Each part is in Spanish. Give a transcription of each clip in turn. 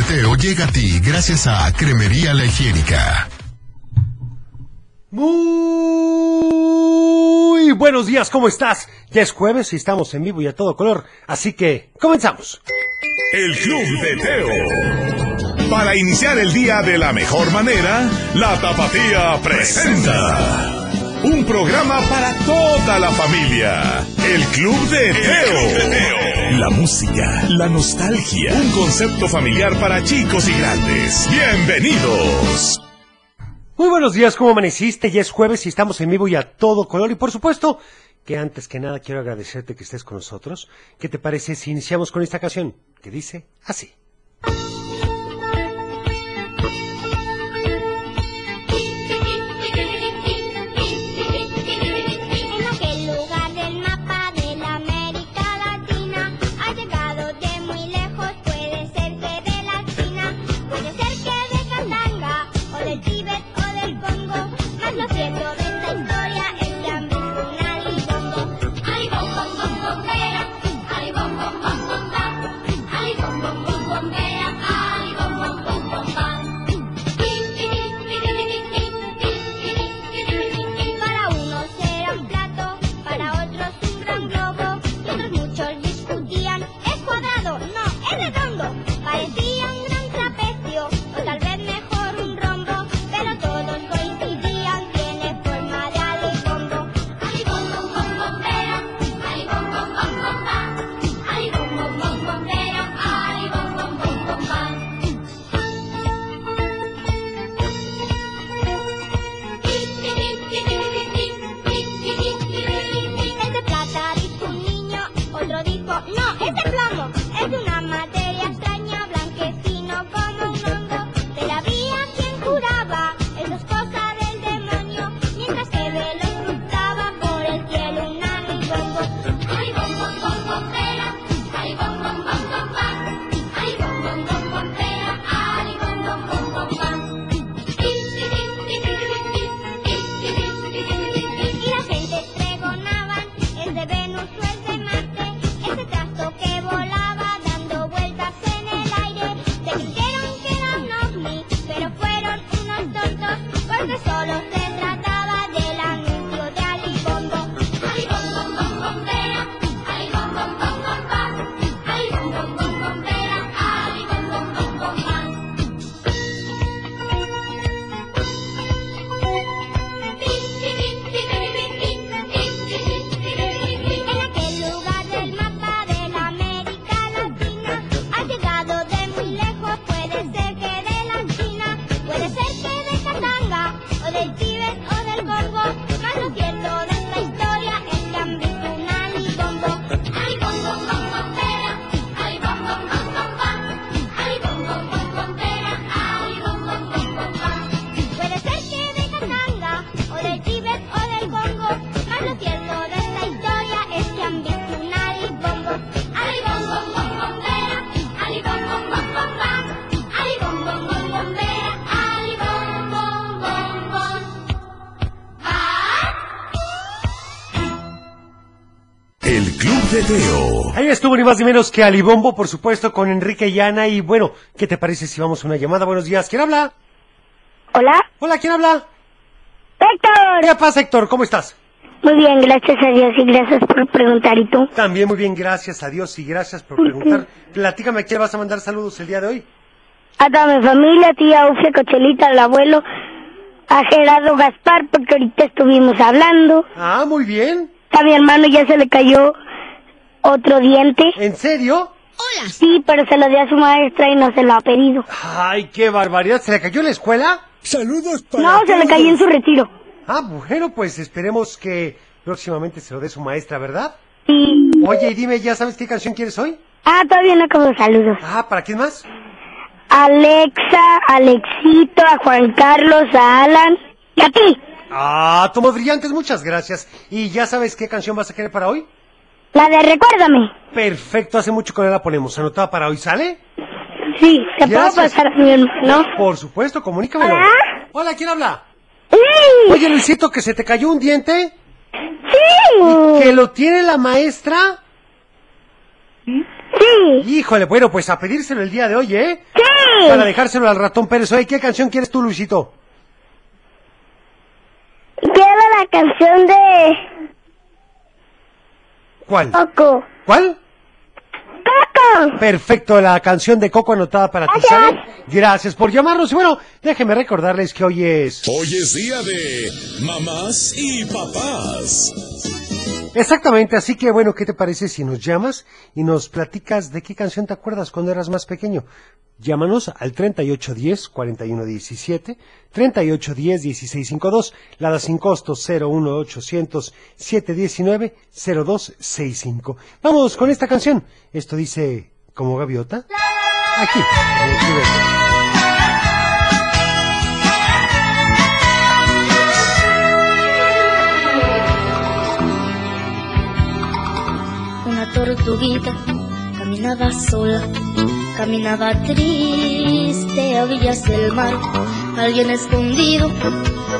de Teo llega a ti gracias a Cremería La Higiénica. Muy buenos días, ¿cómo estás? Ya es jueves y estamos en vivo y a todo color, así que comenzamos. El Club de Teo. Para iniciar el día de la mejor manera, la Tapatía presenta. Un programa para toda la familia. El Club de Teo. La música, la nostalgia. Un concepto familiar para chicos y grandes. Bienvenidos. Muy buenos días, ¿cómo amaneciste? Ya es jueves y estamos en vivo y a todo color. Y por supuesto que antes que nada quiero agradecerte que estés con nosotros. ¿Qué te parece si iniciamos con esta canción que dice así? No, es de plomo, es una materia Ahí estuvo ni más ni menos que Alibombo, por supuesto, con Enrique y Ana. Y bueno, ¿qué te parece si vamos a una llamada? Buenos días, ¿quién habla? Hola, Hola, ¿quién habla? Héctor. ¿Qué pasa, Héctor? ¿Cómo estás? Muy bien, gracias a Dios y gracias por preguntar. ¿Y tú? También muy bien, gracias a Dios y gracias por preguntar. Platícame, ¿a quién vas a mandar saludos el día de hoy? A toda mi familia, tía Ufia, Cochelita, al abuelo, a Gerardo Gaspar, porque ahorita estuvimos hablando. Ah, muy bien. A mi hermano ya se le cayó otro diente. ¿En serio? Sí, pero se lo dio a su maestra y no se lo ha pedido. Ay, qué barbaridad. ¿Se le cayó en la escuela? Saludos para No, se le cayó en su retiro. Ah, bueno, pues esperemos que próximamente se lo dé su maestra, ¿verdad? Sí. Oye, y dime, ¿ya sabes qué canción quieres hoy? Ah, todavía no acabo saludos. Ah, ¿para quién más? Alexa, Alexito, a Juan Carlos, a Alan y a ti. Ah, tomos brillantes, muchas gracias. ¿Y ya sabes qué canción vas a querer para hoy? La de recuérdame. Perfecto, hace mucho que no la ponemos. ¿Anotada para hoy sale? Sí, ¿te puedo pasar mi hermano? Por supuesto, comunícamelo. Hola. Hola, ¿quién habla? Sí. Oye, Luisito, que se te cayó un diente. Sí. ¿Que lo tiene la maestra? Sí. Híjole, bueno, pues a pedírselo el día de hoy, ¿eh? Sí. para dejárselo al ratón Pérez. Oye, ¿qué canción quieres tú, Luisito? Quiero la canción de ¿Cuál? Coco. ¿Cuál? ¡Coco! Perfecto, la canción de Coco anotada para ti, Gracias. ¿sale? Gracias por llamarnos. Y bueno, déjenme recordarles que hoy es... Hoy es día de mamás y papás. Exactamente, así que bueno, ¿qué te parece si nos llamas y nos platicas de qué canción te acuerdas cuando eras más pequeño? Llámanos al 3810-4117, 3810-1652, la da sin costo 01800-719-0265. Vamos con esta canción. Esto dice, como gaviota, aquí. en el Caminaba sola, caminaba triste a orillas del mar. Alguien escondido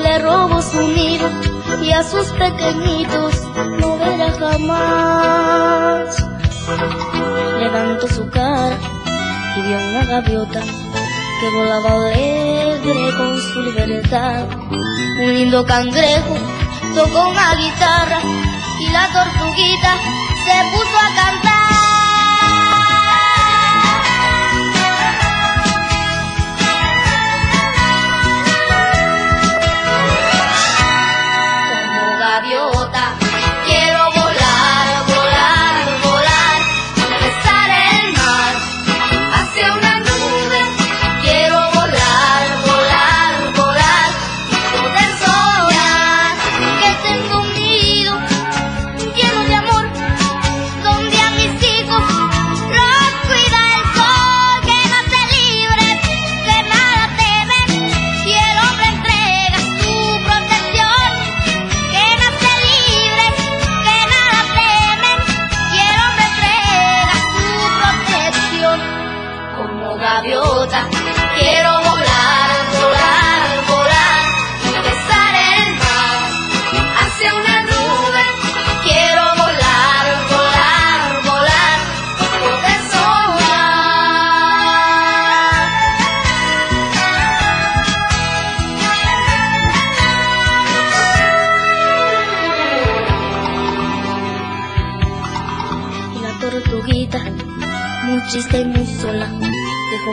le robó su nido y a sus pequeñitos no verá jamás. Levantó su cara y vio una gaviota que volaba alegre con su libertad. Un lindo cangrejo tocó una guitarra y la tortuguita se puso a cantar.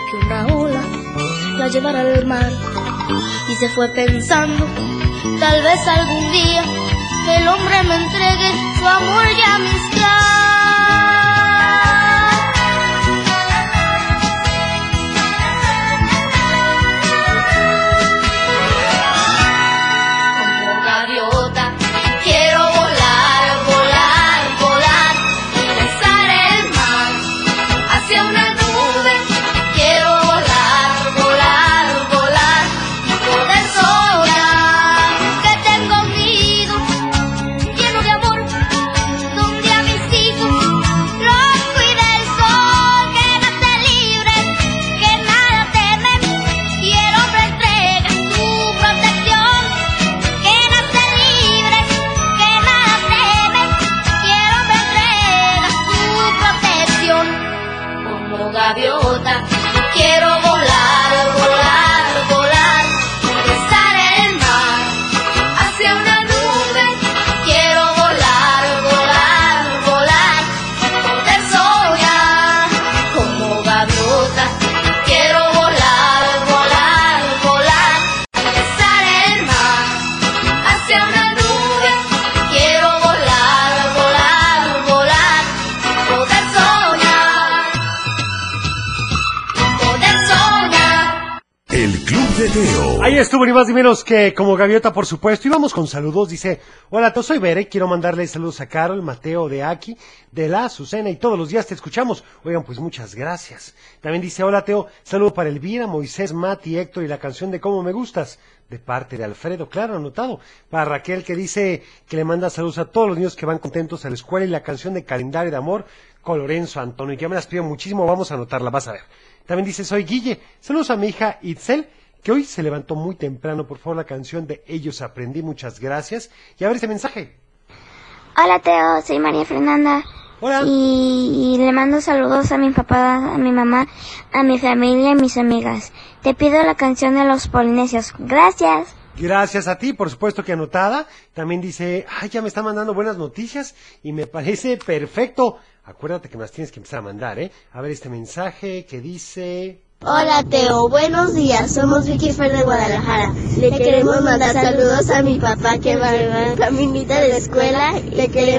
Que una ola la llevara al mar y se fue pensando, tal vez algún día el hombre me entregue su amor y amistad. Ahí estuvo ni más ni menos que como gaviota, por supuesto. Y vamos con saludos. Dice, hola, yo soy Bere. Quiero mandarle saludos a Carol, Mateo, de Aki, de la Azucena. Y todos los días te escuchamos. Oigan, pues muchas gracias. También dice, hola, Teo. Saludo para Elvira, Moisés, Mati, Héctor y la canción de Cómo me gustas. De parte de Alfredo, claro, anotado. Para Raquel, que dice que le manda saludos a todos los niños que van contentos a la escuela. Y la canción de Calendario de Amor con Lorenzo Antonio. Ya me las pido muchísimo. Vamos a anotarla, vas a ver. También dice, soy Guille. Saludos a mi hija Itzel que hoy se levantó muy temprano. Por favor, la canción de Ellos Aprendí. Muchas gracias. Y a ver ese mensaje. Hola Teo, soy María Fernanda Hola. Y, y le mando saludos a mi papá, a mi mamá, a mi familia y a mis amigas. Te pido la canción de los polinesios. Gracias. Gracias a ti, por supuesto que anotada. También dice, ay, ya me está mandando buenas noticias y me parece perfecto. Acuérdate que me las tienes que empezar a mandar, ¿eh? A ver este mensaje que dice... Hola Teo, buenos días, somos Vicky Fer de Guadalajara. Le queremos mandar saludos a mi papá que va en caminita de escuela. Le queremos